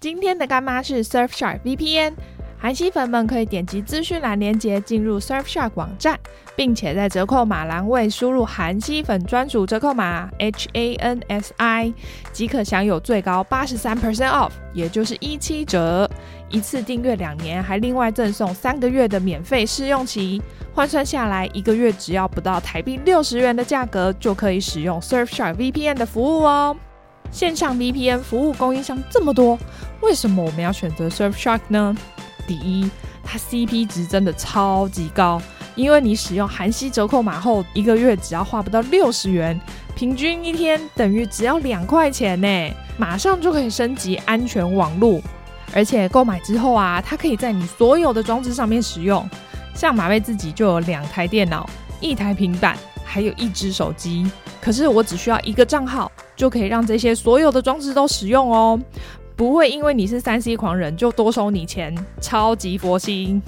今天的干妈是 Surfshark VPN，韩系粉们可以点击资讯栏链接进入 Surfshark 网站，并且在折扣码栏位输入韩系粉专属折扣码 H A N S I，即可享有最高八十三 percent off，也就是一七折。一次订阅两年，还另外赠送三个月的免费试用期，换算下来一个月只要不到台币六十元的价格，就可以使用 Surfshark VPN 的服务哦。线上 VPN 服务供应商这么多，为什么我们要选择 Surfshark 呢？第一，它 CP 值真的超级高，因为你使用韩系折扣码后，一个月只要花不到六十元，平均一天等于只要两块钱呢，马上就可以升级安全网络，而且购买之后啊，它可以在你所有的装置上面使用，像马妹自己就有两台电脑、一台平板，还有一只手机。可是我只需要一个账号，就可以让这些所有的装置都使用哦，不会因为你是三 C 狂人就多收你钱，超级佛心。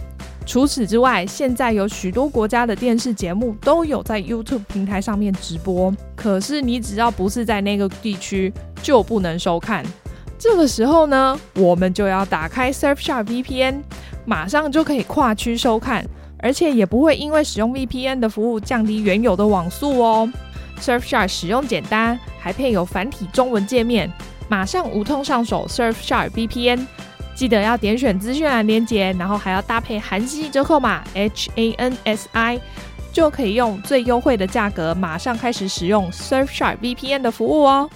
除此之外，现在有许多国家的电视节目都有在 YouTube 平台上面直播，可是你只要不是在那个地区，就不能收看。这个时候呢，我们就要打开 Surfshark VPN，马上就可以跨区收看，而且也不会因为使用 VPN 的服务降低原有的网速哦。Surfshark 使用简单，还配有繁体中文界面，马上无痛上手 Surfshark VPN。记得要点选资讯栏连接，然后还要搭配韩系折扣码 H A N S I，就可以用最优惠的价格，马上开始使用 Surfshark VPN 的服务哦。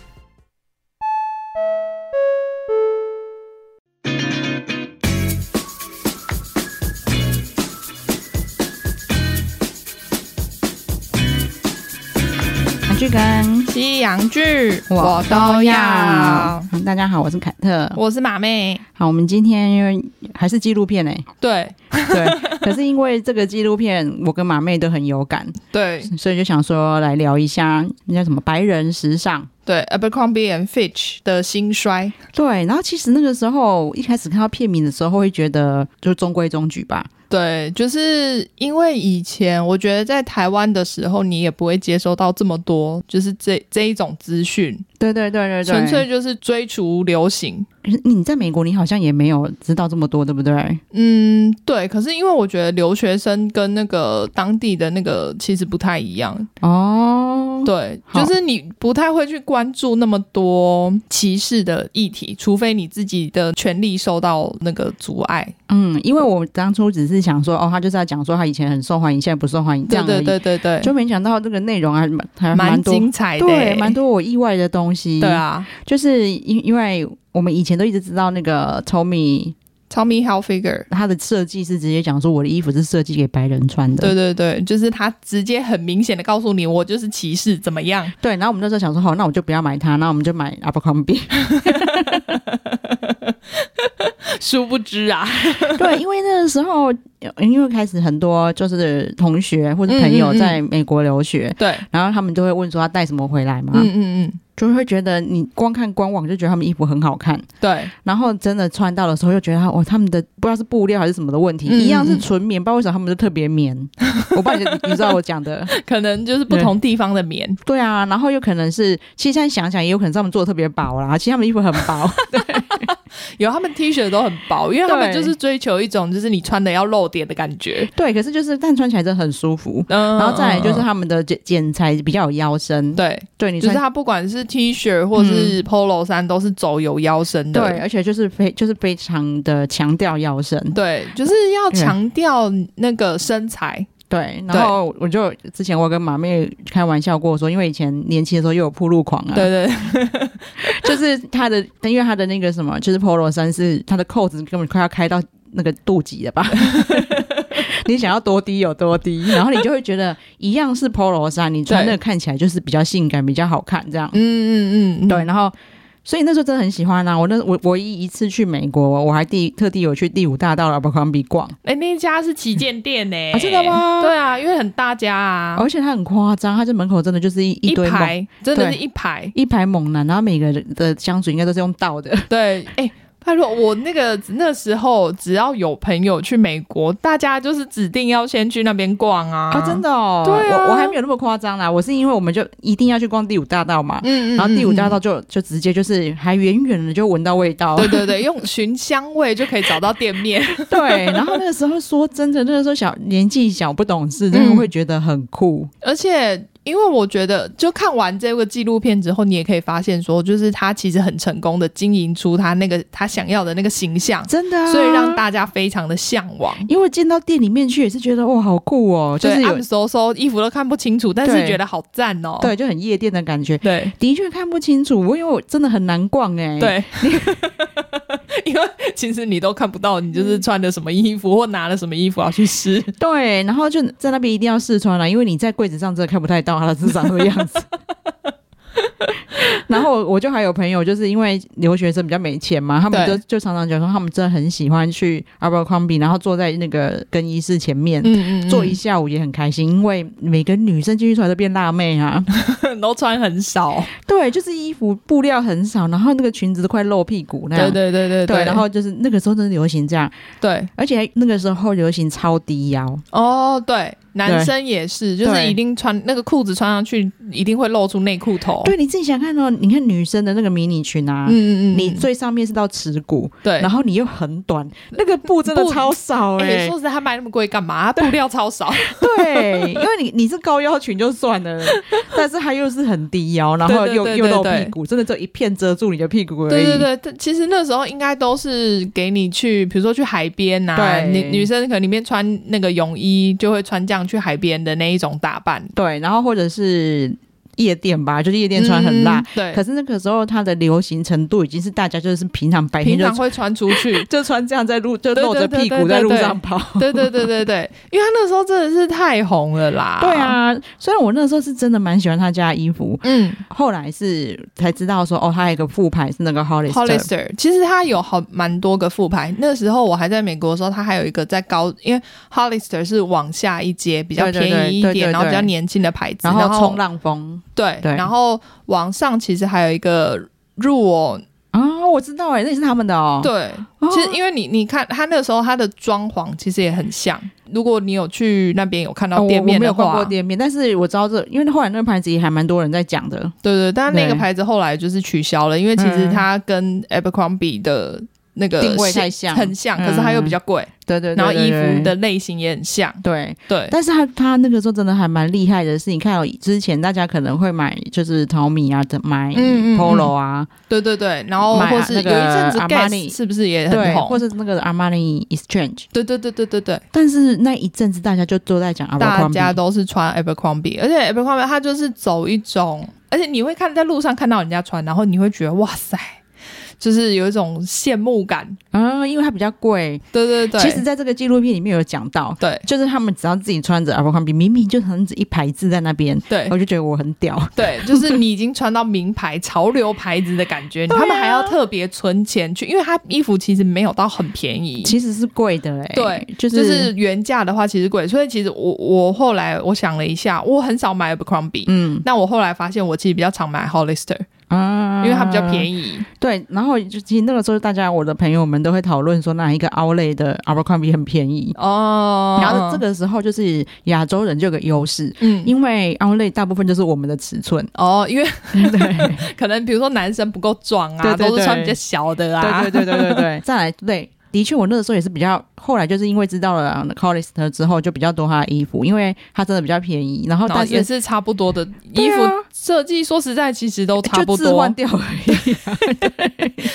西洋剧我都要。大家好，我是凯特，我是马妹。好，我们今天因为还是纪录片呢、欸。对对。可是因为这个纪录片，我跟马妹都很有感，对，所以就想说来聊一下那叫什么白人时尚，对，Abercrombie and Fitch 的兴衰。对，然后其实那个时候一开始看到片名的时候，会觉得就中规中矩吧。对，就是因为以前我觉得在台湾的时候，你也不会接收到这么多，就是这这一种资讯。对对对对对，纯粹就是追逐流行。你在美国，你好像也没有知道这么多，对不对？嗯，对。可是因为我觉得留学生跟那个当地的那个其实不太一样哦。对，就是你不太会去关注那么多歧视的议题，除非你自己的权利受到那个阻碍。嗯，因为我当初只是想说，哦，他就是在讲说他以前很受欢迎，现在不受欢迎，这样对对对对对，就没想到这个内容还蛮还蛮精彩的，对，蛮多我意外的东西。对啊，就是因因为我们以前都一直知道那个 Tommy Tommy Hilfiger，他的设计是直接讲说我的衣服是设计给白人穿的。对对对，就是他直接很明显的告诉你，我就是歧视，怎么样？对，然后我们那时候想说，好，那我就不要买它，那我们就买 Abercrombie。殊不知啊，对，因为那个时候，因为开始很多就是同学或者朋友在美国留学，嗯嗯嗯对，然后他们就会问说他带什么回来嘛，嗯嗯嗯。就会觉得你光看官网就觉得他们衣服很好看，对。然后真的穿到的时候又觉得他哇，他们的不知道是布料还是什么的问题，嗯、一样是纯棉，不知道为什么他们就特别棉。我不知道你你知道我讲的，可能就是不同地方的棉。对啊，然后又可能是，其实现在想想也有可能是他们做的特别薄啦，其实他们衣服很薄。对，有他们 T 恤都很薄，因为他们就是追求一种就是你穿的要露点的感觉。对，可是就是但穿起来真的很舒服。嗯，然后再来就是他们的剪剪裁比较有腰身。对，对，你就是他不管是 T 恤或是 Polo 衫都是走有腰身的，对，而且就是非就是非常的强调腰身，对，就是要强调那个身材，对。然后我就之前我跟马妹开玩笑过说，因为以前年轻的时候又有铺路狂啊，对对，就是他的，因为他的那个什么，就是 Polo 衫是他的扣子根本快要开到那个肚脐了吧。你想要多低有多低，然后你就会觉得一样是 Polo 衫，你穿那个看起来就是比较性感、比较好看这样。嗯嗯嗯，对。然后，所以那时候真的很喜欢啊！我那我唯一一次去美国，我还第特地有去第五大道的 Abercrombie 逛。哎、欸，那家是旗舰店呢、欸 啊？真的吗？对啊，因为很大家啊，而且它很夸张，它这门口真的就是一一堆一排，真的是一排一排猛男，然后每个人的香水应该都是用倒的。对，哎、欸。他说我那个那时候只要有朋友去美国，大家就是指定要先去那边逛啊。啊，真的哦，对啊，我我还没有那么夸张啦。我是因为我们就一定要去逛第五大道嘛，嗯，嗯，嗯，然后第五大道就就直接就是还远远的就闻到味道，对对对，用寻香味就可以找到店面。对，然后那个时候说真的，那个时候小年纪小不懂事，真的会觉得很酷，嗯、而且。因为我觉得，就看完这个纪录片之后，你也可以发现说，就是他其实很成功的经营出他那个他想要的那个形象，真的、啊，所以让大家非常的向往。因为进到店里面去也是觉得哇，好酷哦，就是有暗搜搜衣服都看不清楚，但是觉得好赞哦，对，就很夜店的感觉。对，的确看不清楚，因为我真的很难逛哎、欸。对，因为其实你都看不到，你就是穿的什么衣服或拿了什么衣服要去试。对，然后就在那边一定要试穿了，因为你在柜子上真的看不太到它是长什么样。样子，然后我就还有朋友，就是因为留学生比较没钱嘛，他们就就常常讲说，他们真的很喜欢去 Abercrombie，然后坐在那个更衣室前面，嗯嗯嗯。坐一下午也很开心，因为每个女生进去出来都变辣妹啊，都穿很少，对，就是衣服布料很少，然后那个裙子都快露屁股那样，对对对对对，对，然后就是那个时候真的流行这样，对，而且那个时候流行超低腰，哦，对。男生也是，就是一定穿那个裤子穿上去，一定会露出内裤头。对，你自己想看哦，你看女生的那个迷你裙啊，嗯嗯嗯，你最上面是到耻骨，对，然后你又很短，那个布真的超少哎、欸。说实在，他卖那么贵干嘛？布料超少。对，因为你你是高腰裙就算了，但是它又是很低腰，然后又又露屁股，真的就一片遮住你的屁股而已。对对对，其实那时候应该都是给你去，比如说去海边呐，对，女女生可能里面穿那个泳衣就会穿这样。去海边的那一种打扮，对，然后或者是。夜店吧，就是夜店穿很辣，嗯、对。可是那个时候它的流行程度已经是大家就是平常白天就平常会穿出去，就穿这样在路就露着屁股在路上跑，对对对对对，因为他那时候真的是太红了啦。对啊，虽然我那时候是真的蛮喜欢他家的衣服，嗯，后来是才知道说哦，他有一个副牌是那个 Hollister。Hollister 其实他有好蛮多个副牌。那时候我还在美国的时候，他还有一个在高，因为 Hollister 是往下一阶比较便宜一点，然后比较年轻的牌子，然后冲浪风。对，对，然后网上其实还有一个 Ruel 啊，我知道哎，那也是他们的哦。对，其实因为你你看他那个时候他的装潢其实也很像，如果你有去那边有看到店面的话，哦、我没有逛过店面，但是我知道这，因为后来那个牌子也还蛮多人在讲的。对对，但那个牌子后来就是取消了，因为其实它跟 Abercrombie 的。那个定位太像，很像，可是它又比较贵，嗯，对对，对，然后衣服的类型也很像，对。对。但是他他那个时候真的还蛮厉害的是，你看哦，之前大家可能会买就是 Tommy 啊，买 Polo 啊，对对对，然后或是有一阵子 Guess 是不是也很红，或是那个 Armani Exchange，对对对对对对。但是那一阵子大家就都在讲大家都是穿 Abercrombie，而且 Abercrombie 它就是走一种，而且你会看在路上看到人家穿，然后你会觉得哇塞。就是有一种羡慕感啊，因为它比较贵。对对对，其实在这个纪录片里面有讲到，对，就是他们只要自己穿着 Abercrombie，明明就很只一排字在那边，对，我就觉得我很屌。对，就是你已经穿到名牌、潮流牌子的感觉，他们还要特别存钱去，因为他衣服其实没有到很便宜，其实是贵的哎、欸。对，就是、就是、原价的话其实贵，所以其实我我后来我想了一下，我很少买 Abercrombie，嗯，那我后来发现我其实比较常买 Hollister。啊，因为它比较便宜。对，然后就其实那个时候，大家我的朋友们都会讨论说，哪一个 Outlet 的 Abercrombie 很便宜哦。然后这个时候就是亚洲人就有个优势，嗯，因为 Outlet 大部分就是我们的尺寸哦，因为对，可能比如说男生不够壮啊，对对对，都是穿比较小的啊，对对对对对对。再来，对。的确，我那个时候也是比较，后来就是因为知道了 Collister 之后，就比较多他的衣服，因为它真的比较便宜，然后但是也是差不多的衣服设计，说实在其实都差不多，就换掉而已，啊。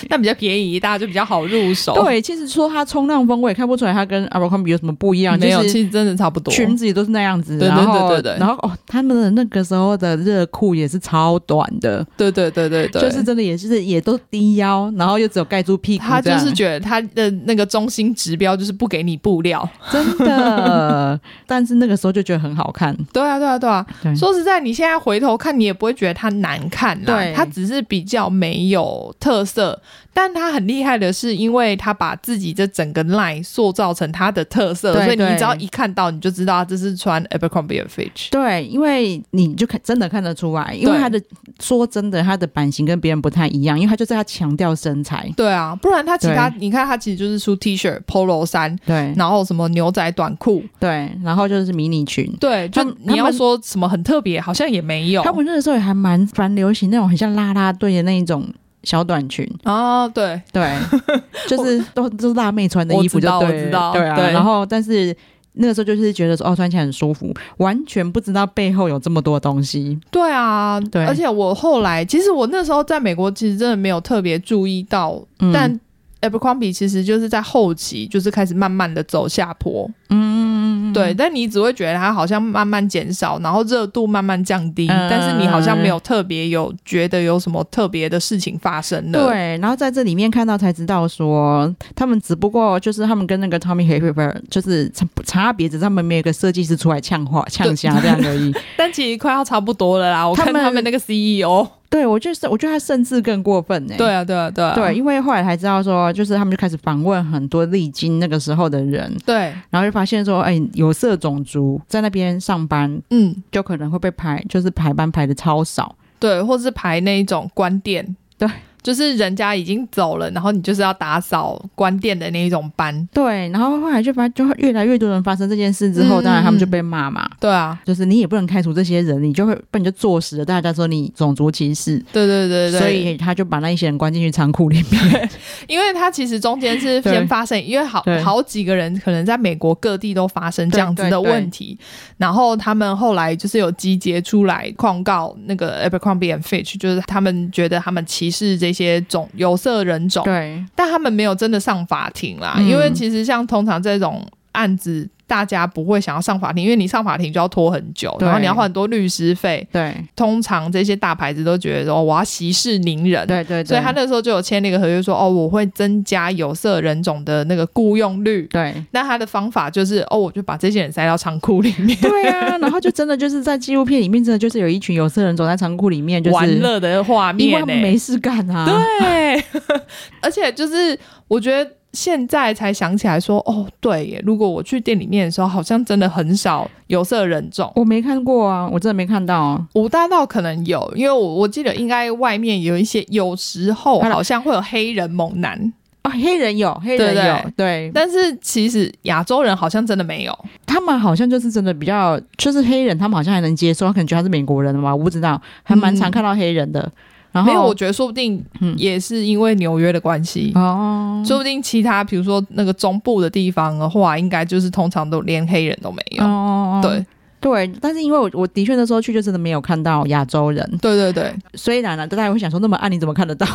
但比较便宜，大家就比较好入手。对，其实说它冲浪风，我也看不出来它跟 Abercrombie 有什么不一样，没有，就是，其实真的差不多，裙子也都是那样子。对对对对对，然后哦，他们的那个时候的热裤也是超短的，对对对对对，就是真的也是也都低腰，然后又只有盖住屁股。他就是觉得他的那个中心。指标就是不给你布料，真的。但是那个时候就觉得很好看。对啊，对啊，对啊。对说实在，你现在回头看，你也不会觉得它难看啦。对它只是比较没有特色。但它很厉害的是，因为它把自己这整个 line 塑造成它的特色，对所以你只要一看到，你就知道这是穿 Abercrombie Fitch。对，因为你就看真的看得出来，因为它的说真的，它的版型跟别人不太一样，因为它就是要强调身材。对啊，不然它其他你看，它其实就是出 T 恤、Polo 衫，对然后什么牛仔短裤，对，然后就是迷你裙。对，就你要说什么很特别，好像也没有。他们那个时候也还蛮蛮流行那种很像啦啦队的那一种小短裙。哦，对，对，就是都都是辣妹穿的衣服就我知道我知道对啊。对然后，但是那个时候就是觉得说，哦，穿起来很舒服，完全不知道背后有这么多东西。对啊，对而且我后来，其实我那时候在美国，其实真的没有特别注意到，嗯、但 Abercrombie 其实就是在后期，就是开始慢慢的走下坡。嗯，对，但你只会觉得它好像慢慢减少，然后热度慢慢降低，嗯但是你好像没有特别有觉得有什么特别的事情发生了。对，然后在这里面看到才知道说，他们只不过就是他们跟那个 Tommy Hilfiger 就是差差别，只是他们没有一个设计师出来呛话呛虾这样而已。但其实快要差不多了啦。我看他们那个 CEO，对我就是我觉得他甚至更过分呢、对啊，对啊，对啊，对，因为后来才知道说，就是他们就开始访问很多历经那个时候的人，对，然后就发现说，哎，有色种族在那边上班，嗯，就可能会被排，就是排班排的超少。对，或是排那一种关店，对。就是人家已经走了，然后你就是要打扫关店的那一种班。对，然后后来就发，就越来越多人发生这件事之后，嗯、当然他们就被骂嘛。对啊，就是你也不能开除这些人，你就会被你就坐实了，大家说你种族歧视。对对对对，所以他就把那一些人关进去仓库里面。因为他其实中间是先 发生，因为好好几个人可能在美国各地都发生这样子的问题，然后他们后来就是有集结出来控告那个 Abercrombie and Fitch，就是他们觉得他们歧视这些种有色人种，对，但他们没有真的上法庭啦，嗯、因为其实像通常这种案子。大家不会想要上法庭，因为你上法庭就要拖很久，然后你要花很多律师费。对，通常这些大牌子都觉得说，我要息事宁人。对，对对，所以他那时候就有签那个合约说，说哦，我会增加有色人种的那个雇佣率。对，那他的方法就是哦，我就把这些人塞到仓库里面。对啊，然后就真的就是在纪录片里面，真的就是有一群有色人种在仓库里面，就是玩乐的画面，因为他们没事干啊。对，而且就是我觉得。现在才想起来说，哦，对耶！如果我去店里面的时候，好像真的很少有色人种。我没看过啊，我真的没看到啊。五大道可能有，因为我我记得应该外面有一些，有时候好像会有黑人猛男啊、哦，黑人有，黑人有，对，对，对。但是其实亚洲人好像真的没有，他们好像就是真的比较，就是黑人，他们好像还能接受，他可能觉得他是美国人的嘛，我不知道，还蛮常看到黑人的。嗯然后没有，我觉得说不定也是因为纽约的关系哦，说不定其他比如说那个中部的地方的话，应该就是通常都连黑人都没有。哦，对。对，但是因为我我的确那时候去就真的没有看到亚洲人。对对对，虽然呢，大家会想说那么暗你怎么看得到？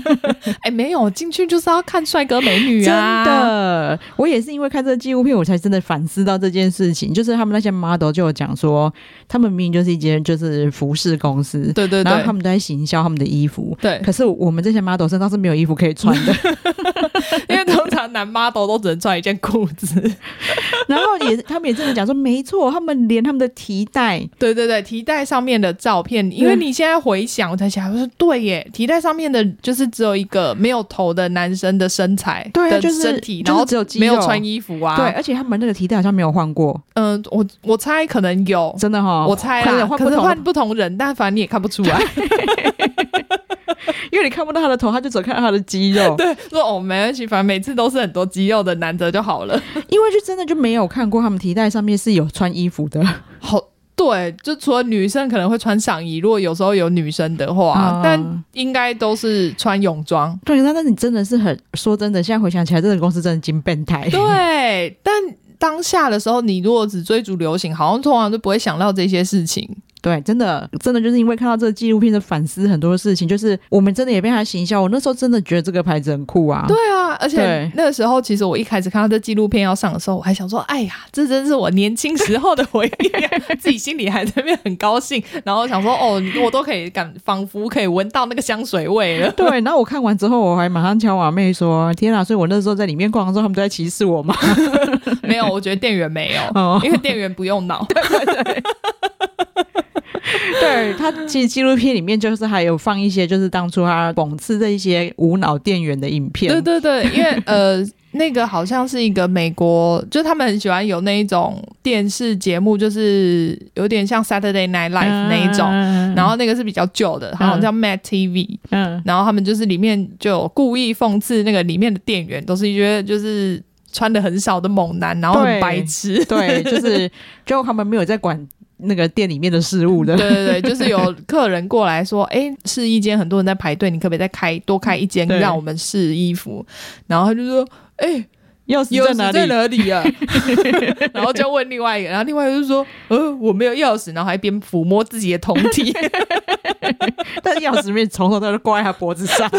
哎，没有进去就是要看帅哥美女啊！真的，我也是因为看这个纪录片，我才真的反思到这件事情。就是他们那些 model 就有讲说，他们明明就是一间就是服饰公司，对对对，然后他们都在行销他们的衣服，对。可是我们这些 model 身上是没有衣服可以穿的，因为通常男 model 都只能穿一件裤子。然后也他们也真的讲说，没错，他们连他们的提袋，对对对，提袋上面的照片，因为你现在回想，我才想，我说对耶，提袋上面的就是只有一个没有头的男生的身材，对、啊，就是身体，然后只有没有穿衣服啊，对，而且他们那个提袋好像没有换过，嗯，我我猜可能有，真的哈、哦，我猜啦，可，能换不同人，但反正你也看不出来。因为你看不到他的头，他就只看到他的肌肉。对，说哦，没关系，反正每次都是很多肌肉的男的就好了。因为就真的就没有看过他们提袋上面是有穿衣服的。好，对，就除了女生可能会穿上衣，如果有时候有女生的话，嗯、但应该都是穿泳装。对，那那你真的是很说真的，现在回想起来，这个公司真的精变态。对，但当下的时候，你如果只追逐流行，好像通常都不会想到这些事情。对，真的真的就是因为看到这个纪录片的反思很多事情，就是我们真的也被他行销。我那时候真的觉得这个牌子很酷啊。对啊，而且那个时候其实我一开始看到这纪录片要上的时候，我还想说，哎呀，这真是我年轻时候的回忆，自己心里还在那边很高兴，然后想说，哦，我都可以感，仿佛可以闻到那个香水味了。对，然后我看完之后，我还马上敲我妹说，天啊！所以我那时候在里面逛的时候，他们都在歧视我吗？没有，我觉得店员没有，哦、因为店员不用脑。对对对。对，他其实纪录片里面就是还有放一些，就是当初他讽刺的一些无脑店员的影片。对对对，因为呃，那个好像是一个美国，就他们很喜欢有那一种电视节目，就是有点像 Saturday Night Live 那一种，嗯、然后那个是比较旧的，好像叫 Mad TV。嗯，然后他们就是里面就有故意讽刺那个里面的店员，都是觉得就是穿的很少的猛男，然后很白痴。对，对，就是就他们没有在管。那个店里面的事物的，对对对，就是有客人过来说，哎，试衣间很多人在排队，你可不可以再开多开一间，让我们试衣服？然后他就说，哎，钥匙在哪里？在哪里啊？然后就问另外一个，然后另外一个就说，呃，我没有钥匙，然后还边抚摸自己的胴体，但是钥匙没从头到尾挂在他脖子上。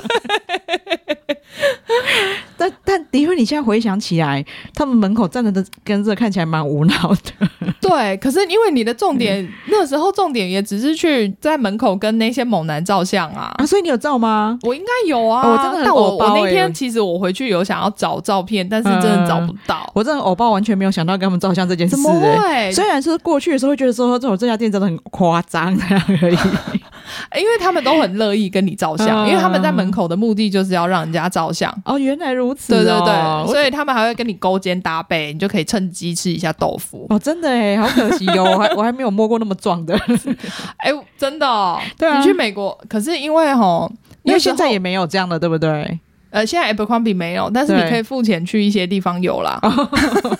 但但因为你现在回想起来，他们门口站着的跟着看起来蛮无脑的。对，可是因为你的重点、嗯、那时候重点也只是去在门口跟那些猛男照相啊啊！所以你有照吗？我应该有啊，哦、我真的很、欸、但我我那天其实我回去有想要找照片，但是真的找不到。嗯、我真的偶包完全没有想到跟他们照相这件事、欸。怎么会？虽然是过去的时候会觉得说这种这家店真的很夸张这样而已。因为他们都很乐意跟你照相，嗯、因为他们在门口的目的就是要让人家照相。哦，原来如此、哦。对对对，所以他们还会跟你勾肩搭背，你就可以趁机吃一下豆腐。哦，真的哎，好可惜哟、哦，我还 我还没有摸过那么壮的。哎，真的、哦。对啊。你去美国，可是因为吼，因为现在也没有这样的，对不对？呃，现在 Abercrombie 没有，但是你可以付钱去一些地方有啦，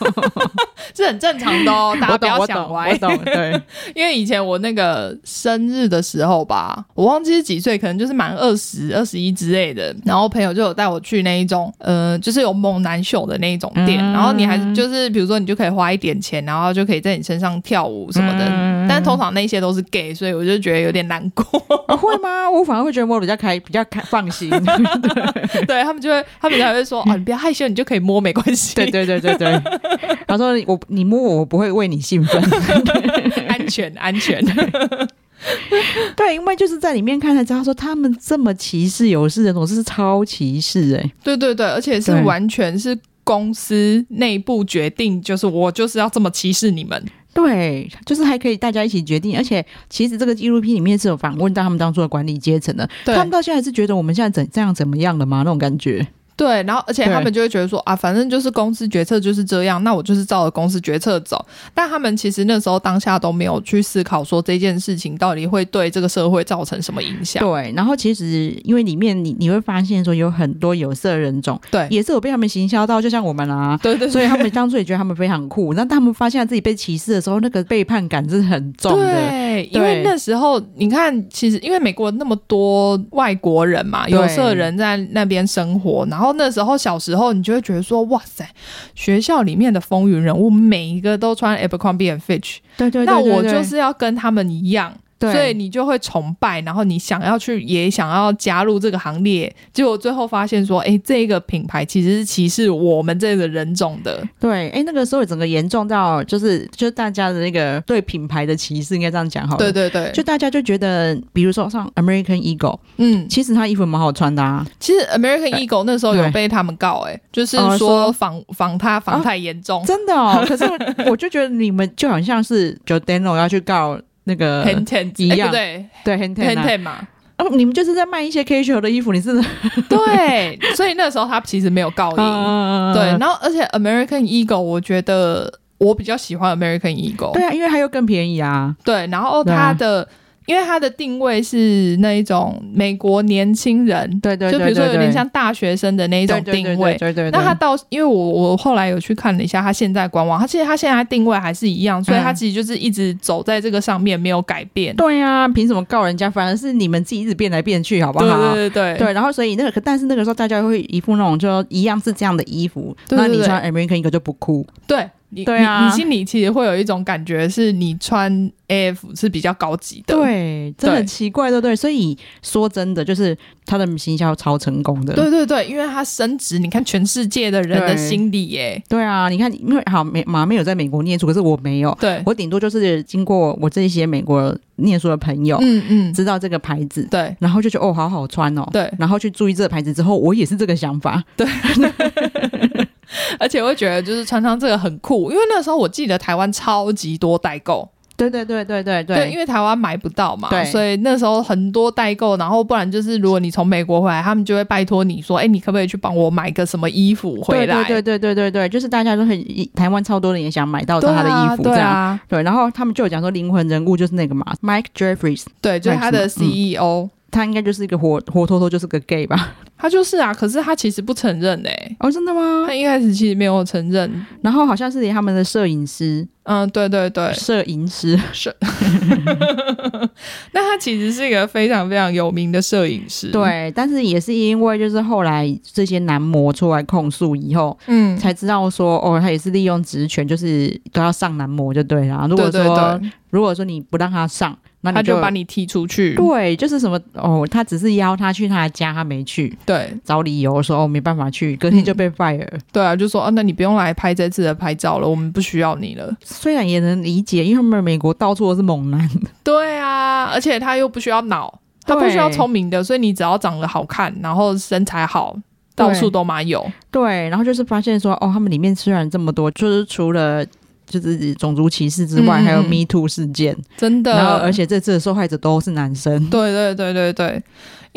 这很正常的哦。大家不要想歪。我懂，我懂，对，因为以前我那个生日的时候吧，我忘记是几岁，可能就是满二十二十一之类的，然后朋友就有带我去那一种，呃，就是有猛男秀的那一种店，嗯、然后你还就是比如说你就可以花一点钱，然后就可以在你身上跳舞什么的，嗯、但通常那些都是 gay，所以我就觉得有点难过。啊、会吗？我反而会觉得我比较开，比较开放心。对。对他们就会，他们才会说：“哦，你不要害羞，你就可以摸，没关系。”对对对对对。他说：“我你摸我，我不会为你兴奋，安 全安全。” 对，因为就是在里面看才知道，说他们这么歧视有色人种是超歧视哎、欸。对对对，而且是完全是公司内部决定，就是我就是要这么歧视你们。对，就是还可以大家一起决定，而且其实这个纪录片里面是有访问到他们当初的管理阶层的，他们到现在还是觉得我们现在怎这样怎么样的吗？那种感觉。对，然后而且他们就会觉得说啊，反正就是公司决策就是这样，那我就是照着公司决策走。但他们其实那时候当下都没有去思考说这件事情到底会对这个社会造成什么影响。对，然后其实因为里面你你会发现说有很多有色人种，对，也是有被他们行销到，就像我们啊，对，对对，所以他们当初也觉得他们非常酷。那他们发现自己被歧视的时候，那个背叛感是很重的。对，因为那时候你看，其实因为美国那么多外国人嘛，有色人在那边生活，然后那时候小时。时候，你就会觉得说，哇塞，学校里面的风云人物，每一个都穿 Abercrombie and Fitch，对对，对，对，对，那我就是要跟他们一样。对所以你就会崇拜，然后你想要去，也想要加入这个行列，结果最后发现说，哎，这个品牌其实是歧视我们这个人种的。对，哎，那个时候整个严重到，就是就大家的那个对品牌的歧视，应该这样讲好了。对对对，就大家就觉得，比如说像 American Eagle，嗯，其实他衣服蛮好穿的啊。其实 American Eagle 那时候有被他们告，哎，就是说仿仿他仿太严重，真的哦。可是我 就觉得你们就好像是 Giordano 要去告。那个一样，对对，很很很嘛。哦，你们就是在卖一些 casual 的衣服，你是？对，所以那时候他其实没有告赢。对，然后而且 American Eagle，我觉得我比较喜欢 American Eagle。对啊，因为它又更便宜啊。对，然后它的。因为它的定位是那一种美国年轻人，对对，就比如说有点像大学生的那一种定位，对对。那它到，因为我我后来有去看了一下，它现在官网，它其实它现在定位还是一样，所以它其实就是一直走在这个上面，没有改变。对呀，凭什么告人家？反而是你们自己一直变来变去，好不好？对对对对。然后所以那个，但是那个时候大家会一副那种就一样是这样的衣服，那你穿 American 一个就不酷。对。你对啊，你心里其实会有一种感觉，是你穿 AF 是比较高级的。对，这很奇怪，对不对？所以说真的，就是他的行销超成功的。对对对，因为他升值，你看全世界的人的心理耶。对啊，你看，因为好美马没有在美国念书，可是我没有。对，我顶多就是经过我这些美国念书的朋友，嗯嗯，知道这个牌子，对，然后就觉得哦，好好穿哦，对，然后去注意这个牌子之后，我也是这个想法，对。而且我会觉得，就是穿上这个很酷，因为那时候我记得台湾超级多代购，对对对对对对，对，因为台湾买不到嘛，对，所以那时候很多代购，然后不然就是如果你从美国回来，他们就会拜托你说，哎，你可不可以去帮我买个什么衣服回来？对对对对对对，就是大家都很台湾超多人也想买到他的衣服，这样对啊，对，然后他们就有讲说灵魂人物就是那个嘛，Mike Jeffries，对，就是他的 CEO。嗯他应该就是一个活活脱脱就是个 gay 吧？他就是啊，可是他其实不承认哎、欸。哦，真的吗？他一开始其实没有承认，然后好像是连他们的摄影师，嗯，对对对，摄影师摄。那他其实是一个非常非常有名的摄影师，对。但是也是因为就是后来这些男模出来控诉以后，嗯，才知道说哦，他也是利用职权，就是都要上男模就对了。如果说如果说你不让他上。那他就把你踢出去。对，就是什么哦，他只是邀他去他的家，他没去。对，找理由说哦没办法去，隔天就被 fire。嗯。对啊，就说啊，那你不用来拍这次的拍照了，我们不需要你了。虽然也能理解，因为他们美国到处都是猛男。对啊，而且他又不需要脑，他不需要聪明的，所以你只要长得好看，然后身材好，到处都嘛有。对，然后就是发现说哦，他们里面虽然这么多，就是除了。就是种族歧视之外，嗯、还有 Me Too 事件，真的。然后，而且这次的受害者都是男生。对对对对对。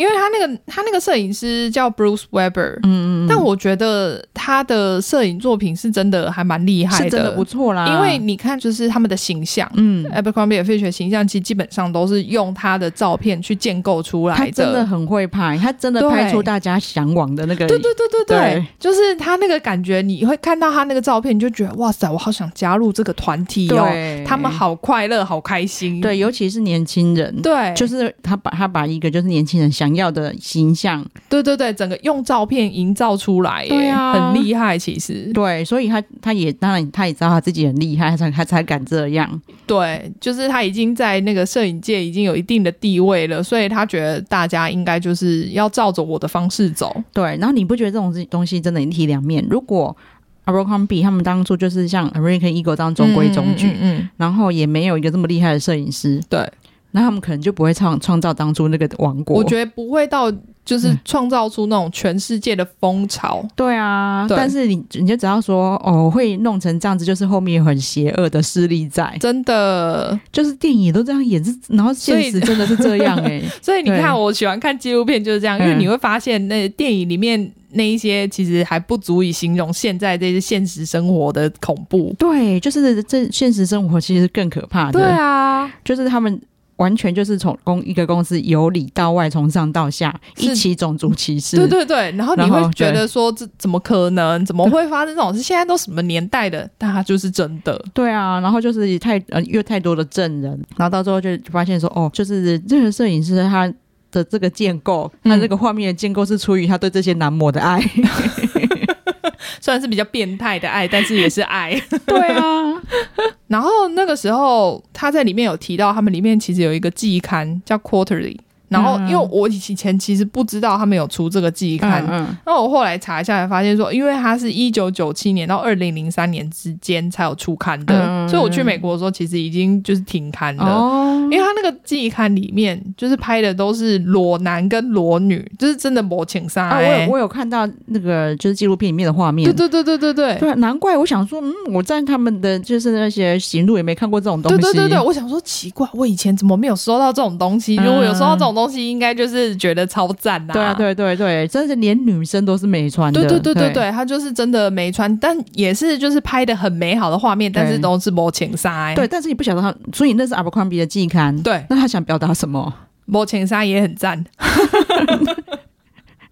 因为他那个他那个摄影师叫 Bruce Weber，嗯嗯，但我觉得他的摄影作品是真的还蛮厉害的，是真的不错啦。因为你看，就是他们的形象，嗯，Abercrombie Fitch 的形象，其实基本上都是用他的照片去建构出来的。他真的很会拍，他真的拍出大家向往的那个。对对对对对，对，就是他那个感觉，你会看到他那个照片，你就觉得哇塞，我好想加入这个团体哦，他们好快乐，好开心。对，尤其是年轻人，对，就是他把他把一个就是年轻人想要的形象，对对对，整个用照片营造出来，对啊，很厉害。其实，对，所以他他也当然他也知道他自己很厉害，他才他才敢这样。对，就是他已经在那个摄影界已经有一定的地位了，所以他觉得大家应该就是要照着我的方式走。对，然后你不觉得这种东西真的一体两面？如果 Abercrombie 他们当初就是像 American Eagle 这样中规中矩，嗯，嗯，嗯，嗯，然后也没有一个这么厉害的摄影师，对。那他们可能就不会创创造当初那个王国。我觉得不会到，就是创造出那种全世界的风潮。嗯、对啊对，但是你你就只要说哦，会弄成这样子，就是后面有很邪恶的势力在。真的，就是电影都这样演，然后现实真的是这样哎、欸。所以你看，我喜欢看纪录片就是这样，因为你会发现那电影里面那一些其实还不足以形容现在这些现实生活的恐怖。对，就是这现实生活其实更可怕的。对啊，就是他们。完全就是从公一个公司由里到外，从上到下一起种族歧视。对对对，然后你会觉得说，这怎么可能？怎么会发生这种事？现在都什么年代的？但它就是真的。对啊，然后就是太呃，因为太多的证人，然后到最后就发现说，哦，就是这个摄影师他的这个建构，他这个画面的建构是出于他对这些男模的爱。虽然是比较变态的爱，但是也是爱。对啊，然后那个时候他在里面有提到，他们里面其实有一个季刊叫 Quarterly。然后，因为我以前其实不知道他们有出这个季刊，嗯嗯，那我后来查一下才发现说，因为它是一九九七年到二零零三年之间才有出刊的，嗯，所以我去美国的时候其实已经就是停刊了。哦，因为他那个季刊里面就是拍的都是裸男跟裸女，就是真的没情杀。啊，我有我有看到那个就是纪录片里面的画面。对对对对对对对，难怪我想说，嗯，我在他们的就是那些行路也没看过这种东西。对对对对，我想说奇怪，我以前怎么没有收到这种东西？如果有收到这种东西，应该就是。是觉得超赞呐！对啊，对对对，真是连女生都是没穿的。对对对对对，他就是真的没穿，但也是就是拍的很美好的画面，但是都是摸情杀。对，但是你不晓得他，所以那是 Abercrombie 的季刊。对，那他想表达什么？摸情杀也很赞。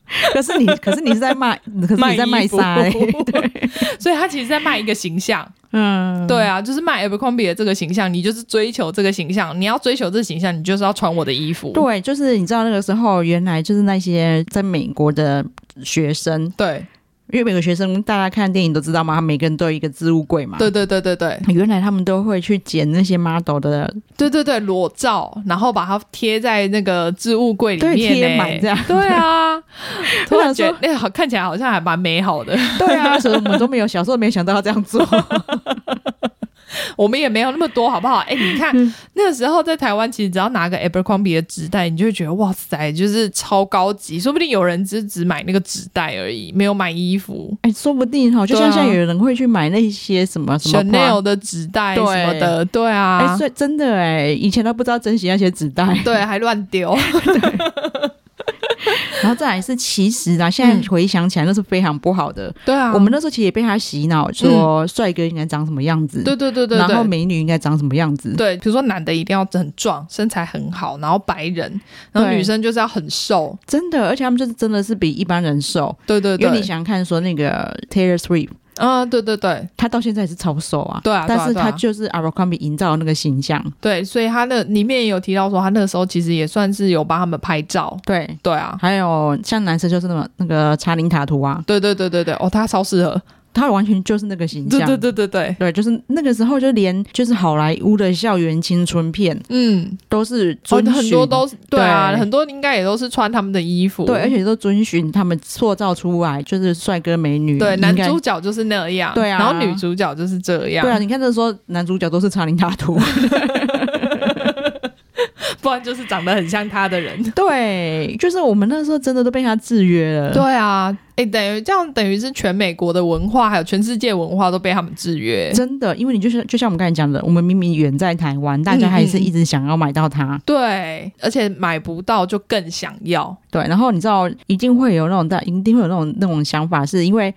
可是你，可是你是在卖，可是你在卖衫、欸。对，所以他其实在卖一个形象。嗯，对啊，就是卖 Abercrombie 的这个形象，你就是追求这个形象，你要追求这个形象，你就是要穿我的衣服。对，就是你知道那个时候，原来就是那些在美国的学生，对，因为每个学生大家看电影都知道嘛，他每个人都有一个置物柜嘛。对对对对对，原来他们都会去捡那些 model 的，对对对，裸照，然后把它贴在那个置物柜里面，贴满这样。对啊，突然觉得那好看起来好像还蛮美好的。对啊，所以我们都没有小时候没想到要这样做。我们也没有那么多，好不好？哎，你看、嗯、那个时候在台湾，其实只要拿个 Abercrombie 的纸袋，你就会觉得哇塞，就是超高级。说不定有人只只买那个纸袋而已，没有买衣服。哎，说不定哈，就像现在有人会去买那些什么什么 Chanel 的纸袋什么的，对啊。哎，所以真的哎，以前都不知道珍惜那些纸袋，对，还乱丢。然后再来是，其实啊，现在回想起来，那是非常不好的。对啊，我们那时候其实也被他洗脑，说帅哥应该长什么样子，对对对对，然后美女应该长什么样子。对，比如说男的一定要很壮，身材很好，然后白人，然后女生就是要很瘦，真的，而且他们就是真的是比一般人瘦。对对对，因为你想看说那个 Taylor Swift。啊、嗯，对对对，他到现在也是超瘦啊，对啊，但是他就是 Abercrombie 营造的那个形象，对，所以他那里面也有提到说，他那个时候其实也算是有帮他们拍照，对。对啊，还有像男生就是那么那个查林塔图啊，对对对对对，哦，他超适合。他完全就是那个形象，对对对对对。对，就是那个时候就连就是好莱坞的校园青春片，嗯，都是遵循、哦、很多都是对。啊，很多应该也都是穿他们的衣服，对，而且都遵循他们塑造出来就是帅哥美女，对，男主角就是那样，对啊，然后女主角就是这样，对啊，你看那时候男主角都是查理塔图。不然就是长得很像他的人，对，就是我们那时候真的都被他制约了。对啊，哎、欸，等于这样，等于是全美国的文化还有全世界文化都被他们制约。真的，因为你就是就像我们刚才讲的，我们明明远在台湾，大家还是一直想要买到它。对，而且买不到就更想要。对，然后你知道一定会有那种大，一定会有那种那种想法，是因为。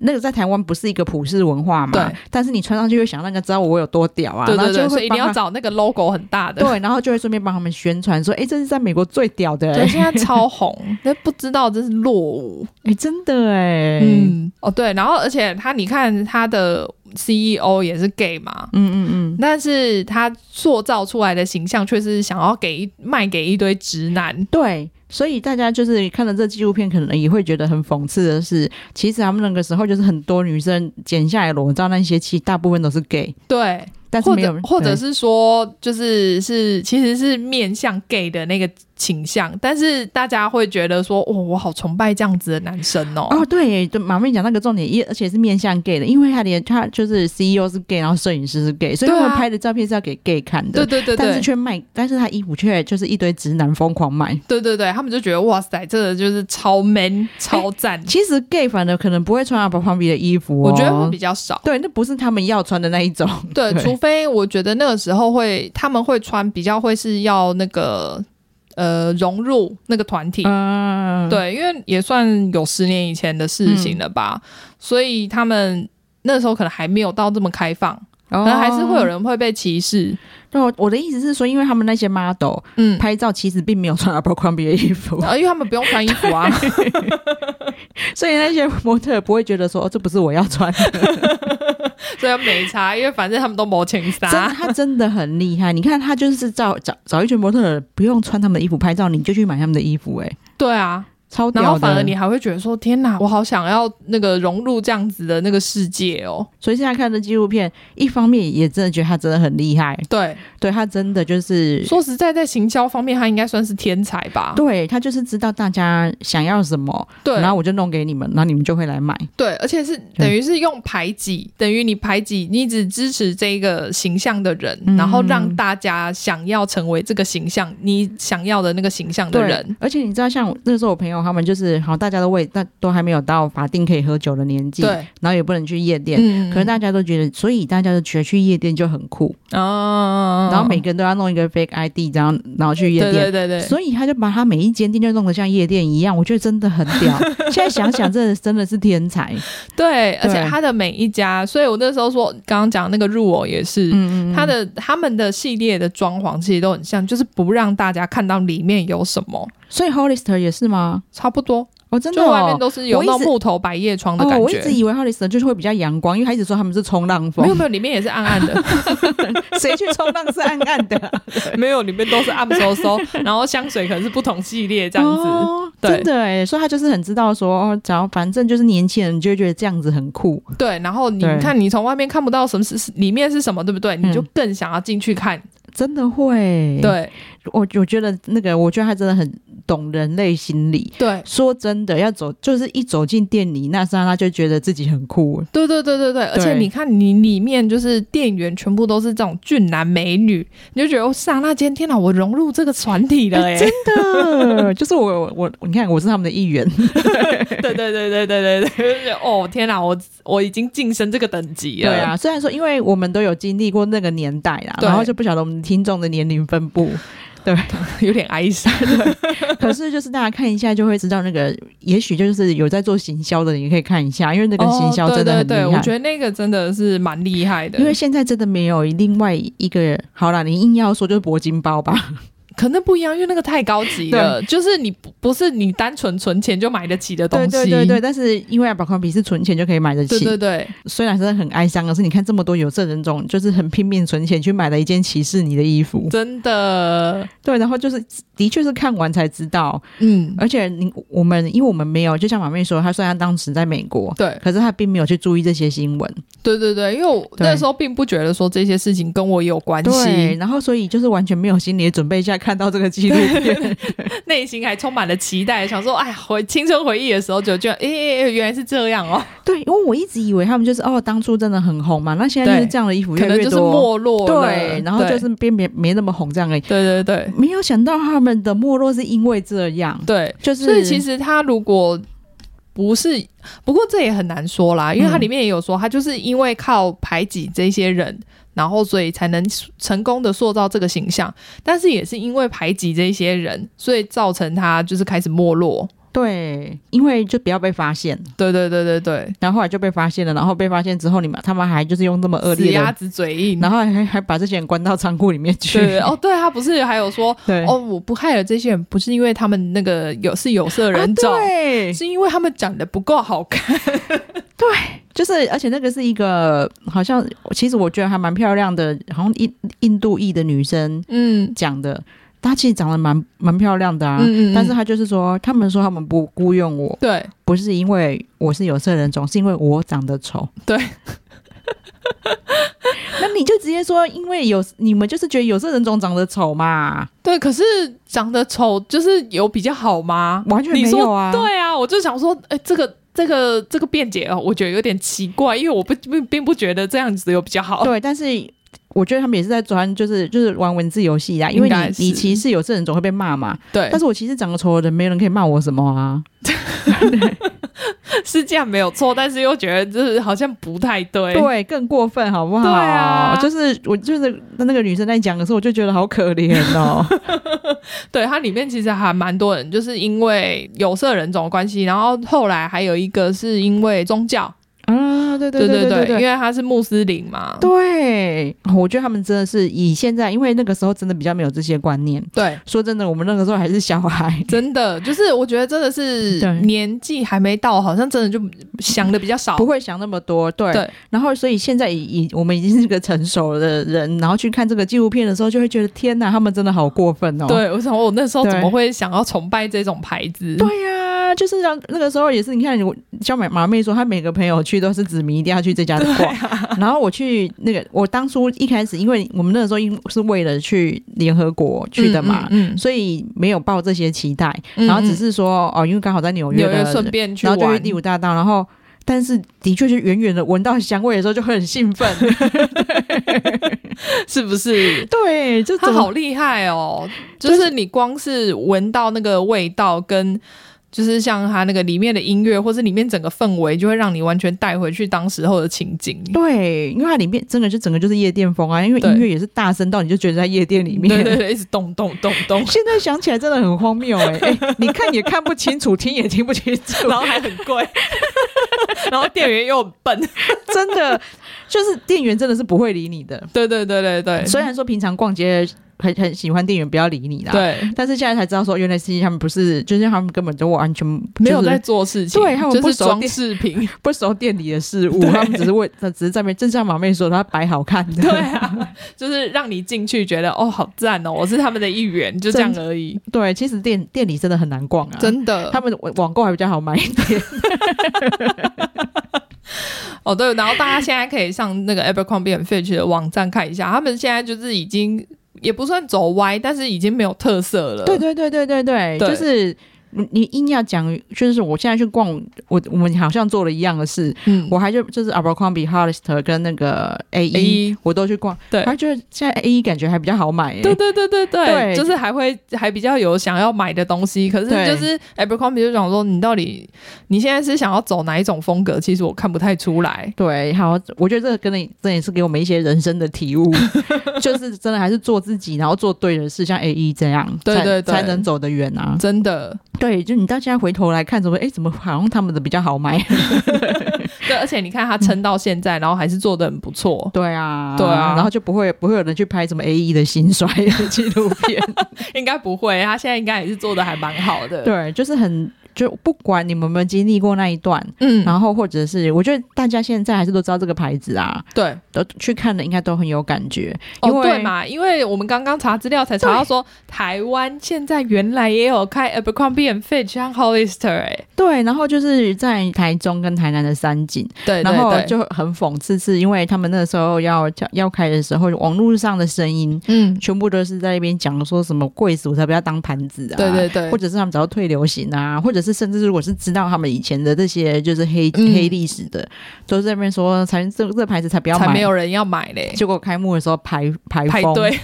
那个在台湾不是一个普世文化嘛？对。但是你穿上去会想让人家知道我有多屌啊！对对对。然后就所以一定要找那个 logo 很大的。对，然后就会顺便帮他们宣传说：“哎，这是在美国最屌的。”对，现在超红，那不知道这是落伍。哎，真的哎。嗯。哦，对，然后而且他，你看他的 CEO 也是 gay 嘛？嗯嗯嗯。但是他塑造出来的形象却是想要给卖给一堆直男。对。所以大家就是看了这纪录片，可能也会觉得很讽刺的是，其实他们那个时候就是很多女生剪下来裸照那些，其实大部分都是 gay。对。但是没有，或者是说，就是是其实是面向 gay 的那个倾向，但是大家会觉得说，哦，我好崇拜这样子的男生哦。哦，对，就马妹讲那个重点，一而且是面向 gay 的，因为他连他就是 CEO 是 gay，然后摄影师是 gay，所以他们拍的照片是要给 gay 看的。对对对，对，但是却卖，但是他衣服却就是一堆直男疯狂买。对对对，他们就觉得哇塞，这个就是超 man 超赞。其实 gay 反而可能不会穿 Abercrombie 的衣服，哦，我觉得会比较少。对，那不是他们要穿的那一种。对，对除非我觉得。那个时候会，他们会穿比较会是要那个呃融入那个团体，嗯，对，因为也算有十年以前的事情了吧，嗯，所以他们那时候可能还没有到这么开放，可能还是会有人会被歧视。对，我的意思是说，因为他们那些 model，嗯，拍照其实并没有穿 Abercrombie 的衣服，啊，因为他们不用穿衣服啊，所以那些模特不会觉得说，哦，这不是我要穿的。所以要没差，因为反正他们都没钱杀。真的，他真的很厉害。你看，他就是找找找一群模特，不用穿他们的衣服拍照，你就去买他们的衣服，欸。哎，对啊。超屌，然后反而你还会觉得说：“天哪，我好想要那个融入这样子的那个世界哦！”所以现在看的纪录片，一方面也真的觉得他真的很厉害。对，对他真的就是说实在，在行销方面，他应该算是天才吧？对，他就是知道大家想要什么，对，然后我就弄给你们，然后你们就会来买。对，而且是等于是用排挤，等于你排挤，你只支持这个形象的人，嗯，然后让大家想要成为这个形象，你想要的那个形象的人。而且你知道，像那时候我朋友他们就是好。大家都未，但都还没有到法定可以喝酒的年纪，对，然后也不能去夜店，嗯，可是大家都觉得，所以大家都觉得去夜店就很酷哦。然后每个人都要弄一个 fake ID，这样然后去夜店，对对对对。所以他就把他每一间店就弄得像夜店一样，我觉得真的很屌。现在想想，这真的是天才。对，而且他的每一家，所以我那时候说，刚刚讲那个入偶也是，嗯嗯，他的他们的系列的装潢其实都很像，就是不让大家看到里面有什么。所以 Hollister 也是吗？差不多。哦，真的、外面都是有那种木头百叶窗的感觉。哦、我一直以为 Hollister 就是会比较阳光，因为他一直说他们是冲浪风。没有没有，里面也是暗暗的。谁去冲浪是暗暗的、啊？没有，里面都是暗嗖嗖。然后香水可能是不同系列这样子。真的哎，所以他就是很知道说，哦，只要反正就是年轻人就会觉得这样子很酷。对，然后你看，你从外面看不到什么是里面是什么，对不对？你就更想要进去看。真的会。对，我我觉得那个，我觉得他真的很。懂人类心理，对，说真的，要走就是一走进店里，那刹那就觉得自己很酷。对对对对对，而且你看，你里面就是店员全部都是这种俊男美女，你就觉得哦刹那间，天哪，我融入这个团体了哎，真的，就是我我你看，我是他们的一员。对对对对对对对，哦天哪，我我已经晋升这个等级了。对啊，虽然说因为我们都有经历过那个年代啦，然后就不晓得我们听众的年龄分布。对，有点哀伤。可是就是大家看一下就会知道，那个也许就是有在做行销的，你可以看一下，因为那个行销真的很厉害。哦、对，对，对，我觉得那个真的是蛮厉害的。因为现在真的没有另外一个，好啦，你硬要说就是铂金包吧。可能不一样，因为那个太高级了，就是你不不是你单纯存钱就买得起的东西。对对对对，但是因为阿宝康比是存钱就可以买得起。对对对，虽然是很哀伤，可是你看这么多有色人种，就是很拼命存钱去买了一件歧视你的衣服。真的，对，然后就是的确是看完才知道，嗯，而且你我们因为我们没有，就像马妹说，她虽然当时在美国，对，可是她并没有去注意这些新闻。对对对，因为我那时候并不觉得说这些事情跟我有关系，对，然后所以就是完全没有心理准备下看到这个记录。内心还充满了期待，想说：“哎呀，回青春回忆的时候就觉得，哎、欸，原来是这样哦。”对，因为我一直以为他们就是哦，当初真的很红嘛，那现在就是这样的衣服越来越多，可能就是没落了，对，然后就是变没没那么红这样而已。对对对，没有想到他们的没落是因为这样，对，就是所以其实他如果不是，不过这也很难说啦，因为它里面也有说，他就是因为靠排挤这些人。然后，所以才能成功的塑造这个形象，但是也是因为排挤这些人，所以造成他就是开始没落。对，因为就不要被发现。对对对对对。然后后来就被发现了，然后被发现之后，你们他们还就是用这么恶劣的鸭子嘴硬，然后还 还把这些人关到仓库里面去。对哦，对他不是还有说，对哦，我不害了这些人，不是因为他们那个有是有色人种，是因为他们长得不够好看。对，就是，而且那个是一个好像，其实我觉得还蛮漂亮的，好像印印度裔的女生，嗯，讲的，她其实长得蛮蛮漂亮的啊，嗯嗯嗯，但是她就是说，他们说他们不雇佣我，对，不是因为我是有色人种，是因为我长得丑，对，那你就直接说，因为有你们就是觉得有色人种长得丑嘛，对，可是长得丑就是有比较好吗？完全没有啊，对啊，我就想说，哎、欸，这个。这个这个辩解哦，我觉得有点奇怪，因为我不并并不觉得这样子有比较好。对，但是我觉得他们也是在专，就是就是玩文字游戏呀。因为你你歧视有色人种会被骂嘛。对。但是我其实长得丑的人，没人可以骂我什么啊。是这样没有错，但是又觉得就是好像不太对，对，更过分，好不好？对啊，就是我就是那个女生在讲的时候，我就觉得好可怜哦。对，它里面其实还蛮多人，就是因为有色人种的关系，然后后来还有一个是因为宗教。啊，对对对对对，因为他是穆斯林嘛。对，我觉得他们真的是以现在，因为那个时候真的比较没有这些观念。对，说真的，我们那个时候还是小孩，真的就是我觉得真的是年纪还没到，好像真的就想的比较少，不会想那么多。对，对然后所以现在已我们已经是个成熟的人，然后去看这个纪录片的时候，就会觉得天哪，他们真的好过分哦。对，我想我那时候怎么会想要崇拜这种牌子？对呀、啊，就是让那个时候也是，你看我像马马妹说，她每个朋友去。都是指明一定要去这家的逛，啊，然后我去那个，我当初一开始，因为我们那个时候因是为了去联合国去的嘛，嗯，嗯，嗯，所以没有抱这些期待，然后只是说哦，因为刚好在纽约的，顺便去，然后就去第五大道，然后但是的确是远远的闻到香味的时候就会很兴奋，是不是？对，就他好厉害哦，就是你光是闻到那个味道跟。就是像它那个里面的音乐，或是里面整个氛围，就会让你完全带回去当时候的情景。对，因为它里面真的就整个就是夜店风啊，因为音乐也是大声到你就觉得在夜店里面，对对对，一直咚咚咚咚。现在想起来真的很荒谬哎、欸 欸，你看也看不清楚，听也听不清楚，然后还很贵，然后店员又很笨，真的就是店员真的是不会理你的。对对对对对，虽然说平常逛街。很很喜欢店员不要理你啦。对，但是现在才知道说，原来是他们不是，就是他们根本就完全、就是、没有在做事情，对他们不熟装饰品，不熟店里的事物，他们只是为，只是在那边，正像马妹说，他摆好看的，对啊，就是让你进去觉得哦，好赞哦，我是他们的一员，就这样而已。对，其实店店里真的很难逛啊，真的，他们网购还比较好买一点。哦，对，然后大家现在可以上那个 Abercrombie and Fitch 的网站看一下，他们现在就是已经也不算走歪，但是已经没有特色了。对对对对对对，对就是。你硬要讲，就是我现在去逛，我我们好像做了一样的事。嗯，我还就就是 Abercrombie、Hollister 跟那个 AE，我都去逛。对，还觉得现在 AE 感觉还比较好买。对对对对对，对，就是还会还比较有想要买的东西。可是就是 Abercrombie 就想说，你到底你现在是想要走哪一种风格？其实我看不太出来。对，好，我觉得这个跟你这也是给我们一些人生的体悟，就是真的还是做自己，然后做对的事，像 AE 这样，对对对，才能走得远啊！真的。对，就你到现在回头来看，怎么哎，怎么好像他们的比较好买？对，而且你看他撑到现在，嗯、然后还是做的很不错。对啊，对啊，然后就不会不会有人去拍什么 AE 的兴衰的纪录片，应该不会。他现在应该也是做的还蛮好的。对，就是很。就不管你们有没有经历过那一段，嗯，然后或者是我觉得大家现在还是都知道这个牌子啊，对，都去看的应该都很有感觉，哦，对嘛，因为我们刚刚查资料才查到说，台湾现在原来也有开 Abercrombie and Fitch 和 Hollister，哎，对，然后就是在台中跟台南的三井，对，然后就很讽刺是，因为他们那时候要要开的时候，网络上的声音，嗯，全部都是在那边讲说什么贵死我才不要当盘子啊，对对对，或者是他们早就退流行啊，或者是。甚至如果是知道他们以前的这些就是黑、嗯、黑历史的，都在那边说才这这牌子才不要买，才没有人要买嘞。结果开幕的时候排排排队，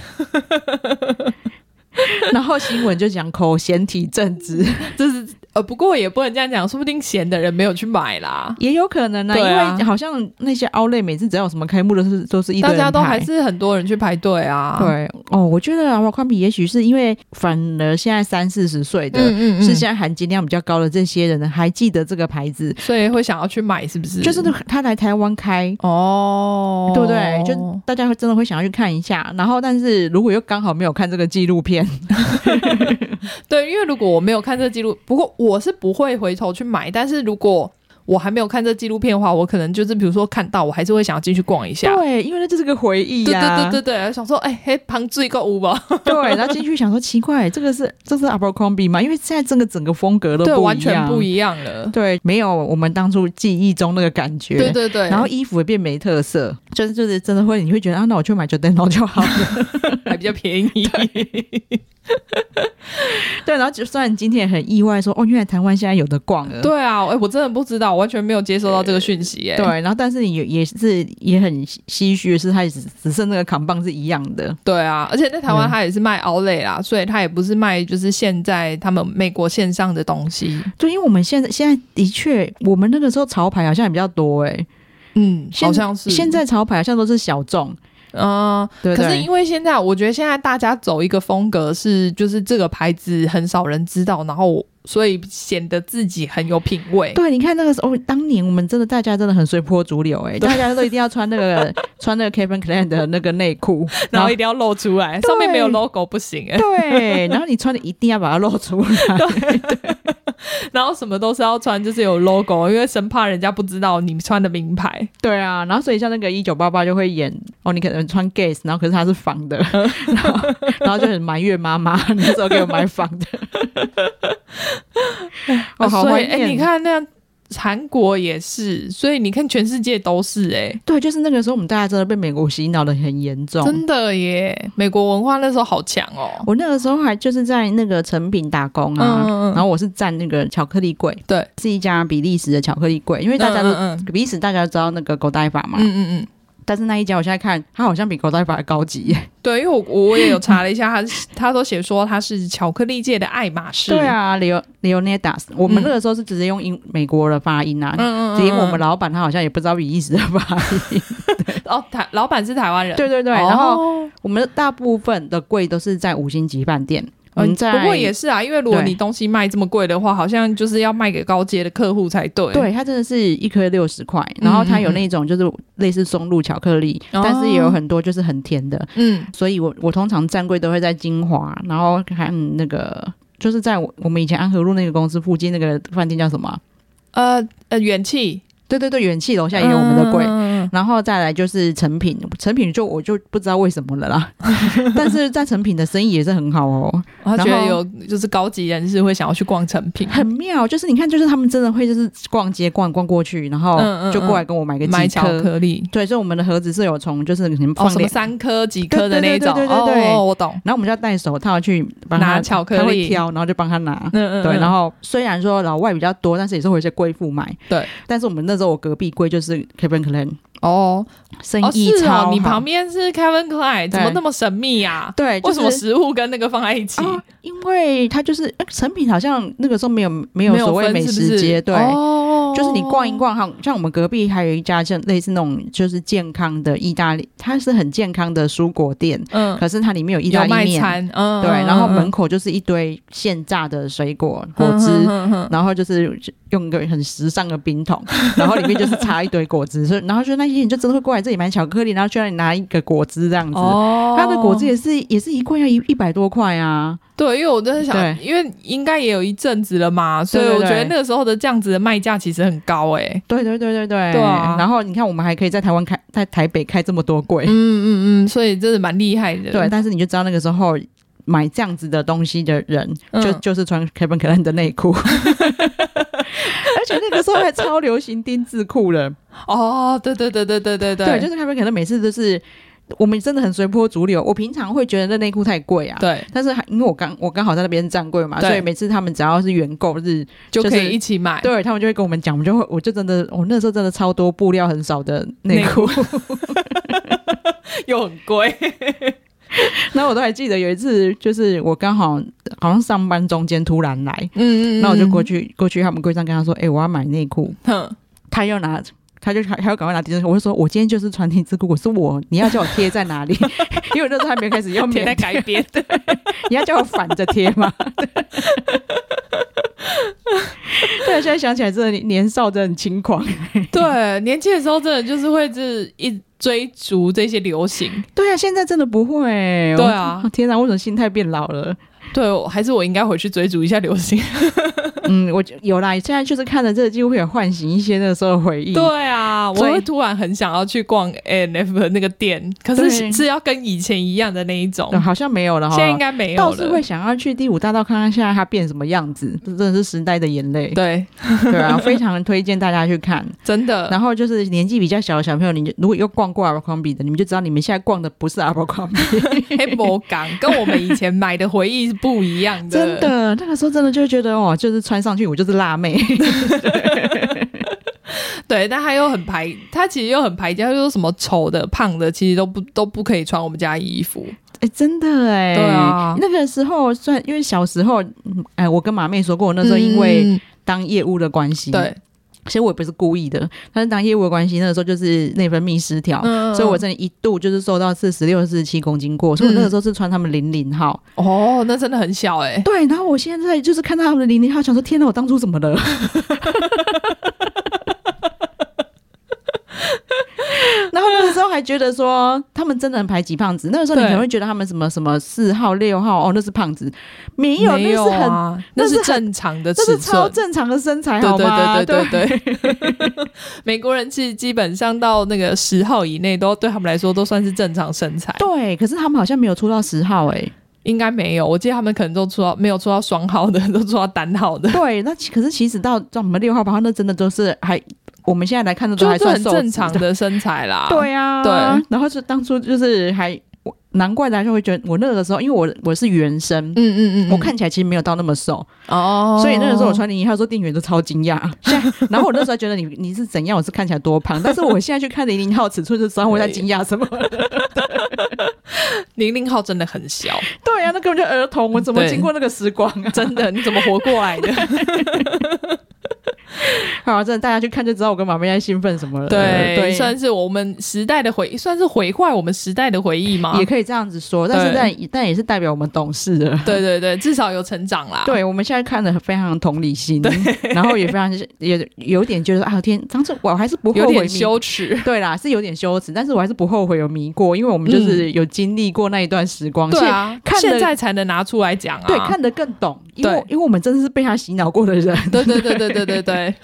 然后新闻就讲口嫌体正直，就是。呃，不过也不能这样讲，说不定闲的人没有去买啦，也有可能呢、啊。因为好像那些 Outlet 每次只要有什么开幕的是都是一，大家都还是很多人去排队啊。对哦，我觉得阿伯宽比也许是因为反而现在三四十岁的，嗯嗯嗯是现在含金量比较高的这些人还记得这个牌子，所以会想要去买，是不是？就是他来台湾开哦，对不对？就大家会真的会想要去看一下。然后，但是如果又刚好没有看这个纪录片，对，因为如果我没有看这个纪录，不过。我我是不会回头去买，但是如果我还没有看这纪录片的话，我可能就是比如说看到，我还是会想要进去逛一下。对，因为那就是个回忆呀、啊。对对对对对，想说，哎、欸，嘿，旁支一个屋吧。对，然后进去想说，奇怪，这个是这是 Abercrombie 吗？因为现在这个整个风格都不一样，完全不一样了。对，没有我们当初记忆中那个感觉。对对对。然后衣服也变没特色，就是就是真的会，你会觉得啊，那我去买 Giordano 就好了，还比较便宜。对，然后就算今天也很意外说，说哦，原来台湾现在有的逛了。对啊，哎，我真的不知道，我完全没有接收到这个讯息耶。对，然后但是你也是也很唏嘘的是，它只只剩那个扛棒是一样的。对啊，而且在台湾它也是卖 Outlet 啦，所以它也不是卖就是现在他们美国线上的东西。对，因为我们现在现在的确，我们那个时候潮牌好像也比较多哎。嗯，好像是。现在潮牌好像都是小众。嗯，对对，可是因为现在，我觉得现在大家走一个风格是，就是这个牌子很少人知道，然后所以显得自己很有品味。对，你看那个时候，当年我们真的大家真的很随波逐流，欸，哎，大家都一定要穿那个穿那个 Calvin Klein 的那个内裤，然后一定要露出来，上面没有 logo 不行，欸。对，然后你穿的一定要把它露出来。对。对 然后什么都是要穿，就是有 logo，因为生怕人家不知道你穿的名牌。对啊，然后所以像那个一九八八就会演哦，你可能穿 Guess，然后可是它是仿的，然后然后就很埋怨妈妈，你怎么给我买仿的？哦，好怀念。哎，你看那样。韩国也是，所以你看，全世界都是哎、欸，对，就是那个时候，我们大家真的被美国洗脑的很严重，真的耶！美国文化那时候好强哦。我那个时候还就是在那个成品打工啊，嗯、然后我是站那个巧克力柜，对，是一家比利时的巧克力柜，因为大家都比利时大家都知道那个 Godiva 嘛，嗯嗯嗯。但是那一家，我现在看，它好像比 Godiva 还高级耶。对，因为我我也有查了一下，它它都写说它是巧克力界的爱马仕。对啊，Leo Leonidas，我们那个时候是直接用英美国的发音啊，嗯嗯，连我们老板他好像也不知道比利时的发音。哦，台老板是台湾人。对对对，然后我们大部分的柜都是在五星级饭店。嗯，在不过也是啊，因为如果你东西卖这么贵的话，好像就是要卖给高阶的客户才对。对，它真的是一颗六十块，然后它有那种就是类似松露巧克力，但是也有很多就是很甜的。嗯，所以我我通常站柜都会在金华，然后还有那个就是在我我们以前安和路那个公司附近那个饭店叫什么？呃呃，元气。对对对，元气楼下也有我们的柜，嗯、然后再来就是成品，成品就我就不知道为什么了啦。但是在成品的生意也是很好哦。他觉得有就是高级人士会想要去逛成品，很妙。就是你看，就是他们真的会就是逛街逛逛过去，然后就过来跟我买个买巧克力。对，所以我们的盒子是有从就是你们放、哦、什么三颗几颗的那种。对对对对对，对、哦，我懂。然后我们就要戴手套去帮他拿巧克力，挑，然后就帮他拿。嗯嗯。对，然后虽然说老外比较多，但是也是会有一些贵妇买。对。但是我们那时候我隔壁柜就是 Calvin Klein 哦，生意超好。哦哦、你旁边是 Calvin Klein，怎么那么神秘呀、啊？对，为什么食物跟那个放在一起？哦、因为它就是成品，好像那个时候没有没有所谓美食街，对。哦就是你逛一逛，像像我们隔壁还有一家像类似那种就是健康的意大利，它是很健康的蔬果店，嗯，可是它里面有意大利面，嗯，对，然后门口就是一堆现榨的水果果汁，然后就是用一个很时尚的冰桶，然后里面就是插一堆果汁，所以然后就那些人就真的会过来这里买巧克力，然后就让你拿一个果汁这样子，哦，它的果汁也是也是一罐要一一百多块啊。对，因为我真的想，因为应该也有一阵子了嘛，所以我觉得那个时候的这样子的卖价其实很高哎、欸。对对对对对。对啊。然后你看，我们还可以在台湾开，在台北开这么多柜。嗯嗯嗯，所以真的蛮厉害的。对，但是你就知道那个时候买这样子的东西的人，就、嗯、就是穿 Calvin Klein 的内裤，而且那个时候还超流行丁字裤了。哦，对对对对对对对，对，就是 Calvin Klein 每次都是。我们真的很随波逐流。我平常会觉得那内裤太贵啊，对。但是还因为我刚我刚好在那边站柜嘛，所以每次他们只要是原购日，就是、就可以一起买。对，他们就会跟我们讲，我们就会我就真的我那时候真的超多布料很少的内，裤 又很贵。然后我都还记得有一次，就是我刚好好像上班中间突然来，嗯嗯，那我就过去过去他们柜上跟他说：“哎、欸，我要买内裤。哼”他又拿。他就还还要赶快拿提子，我就说，我今天就是穿丁字裤，我说我，你要叫我贴在哪里？因为那时候还没开始用贴在改编，对，你要叫我反着贴吗？对，现在想起来，真的年少真的很轻狂。对，年轻的时候真的就是会是一追逐这些流行。对啊，现在真的不会。对啊，天哪，为什么心态变老了？对，还是我应该回去追逐一下流星。嗯，我有啦，现在就是看了这个，就会有唤醒一些那个时候的回忆。对啊，我会突然很想要去逛 A&F 的那个店，可是是要跟以前一样的那一种，好像没有了哈。现在应该没有了。倒是会想要去第五大道看看现在它变什么样子，这真的是时代的眼泪。对，对啊，非常推荐大家去看，真的。然后就是年纪比较小的小朋友，你如果又逛过 Abercrombie 的，你们就知道你们现在逛的不是 Abercrombie，黑魔港，跟我们以前买的回忆是不一样的。真的，那个时候真的就觉得哦，就是穿上去我就是辣。妹，对，但他又很排，他其实又很排挤，他就说什么丑的、胖的，其实都不都不可以穿我们家衣服。哎、欸，真的哎，对啊，那个时候算因为小时候，哎，我跟马妹说过，那时候因为当业务的关系，对。其实我也不是故意的，但是当业务的关系，那个时候就是内分泌失调，嗯、所以我真的一度就是瘦到四十六、四十七公斤过，所以我那个时候是穿他们零零号。哦，那真的很小哎、欸。对，然后我现在就是看到他们的零零号，想说天哪，我当初怎么了？然 后那个时候还觉得说他们真的很排挤胖子。那个时候你可能会觉得他们什么什么四号、六号哦，那是胖子，没有，没有啊，那是很，那是正常的那是超正常的身材，好吗？对对对对对对。美国人其实基本上到那个十号以内，都对他们来说都算是正常身材。对，可是他们好像没有出到十号哎、欸，应该没有。我记得他们可能都出到没有出到双号的，都出到单号的。对，那可是其实到到我们六号八号，那真的都是还。我们现在来看的都还算很正常的身材啦。对啊，对。然后是当初就是还，难怪大家会觉得我那个时候，因为我我是原生，嗯嗯嗯，我看起来其实没有到那么瘦哦，所以那个时候我穿零一号，说店员都超惊讶。然后我那时候觉得你你是怎样，我是看起来多胖，但是我现在去看零零号尺寸的时候，我在惊讶什么？零零号真的很小。对啊，那根本就儿童，我怎么经过那个时光啊？真的，你怎么活过来的？好，真的大家去看就知道我跟马妹在兴奋什么了。对，对，算是我们时代的回，算是毁坏我们时代的回忆嘛？也可以这样子说，但是但但也是代表我们懂事了。对对对，至少有成长啦。对，我们现在看的非常同理心，然后也非常也有点觉得啊天，当时我还是不后悔，有点羞耻。对啦，是有点羞耻，但是我还是不后悔有迷过，因为我们就是有经历过那一段时光。对啊，看现在才能拿出来讲啊。对，看得更懂，因为因为我们真的是被他洗脑过的人。对对对对对对对对。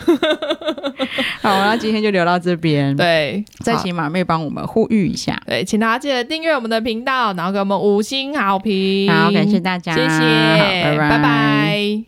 好，那今天就留到这边。对，再请马妹帮我们呼吁一下。对，请大家记得订阅我们的频道，然后给我们五星好评。好，感谢大家，谢谢，拜拜。拜拜。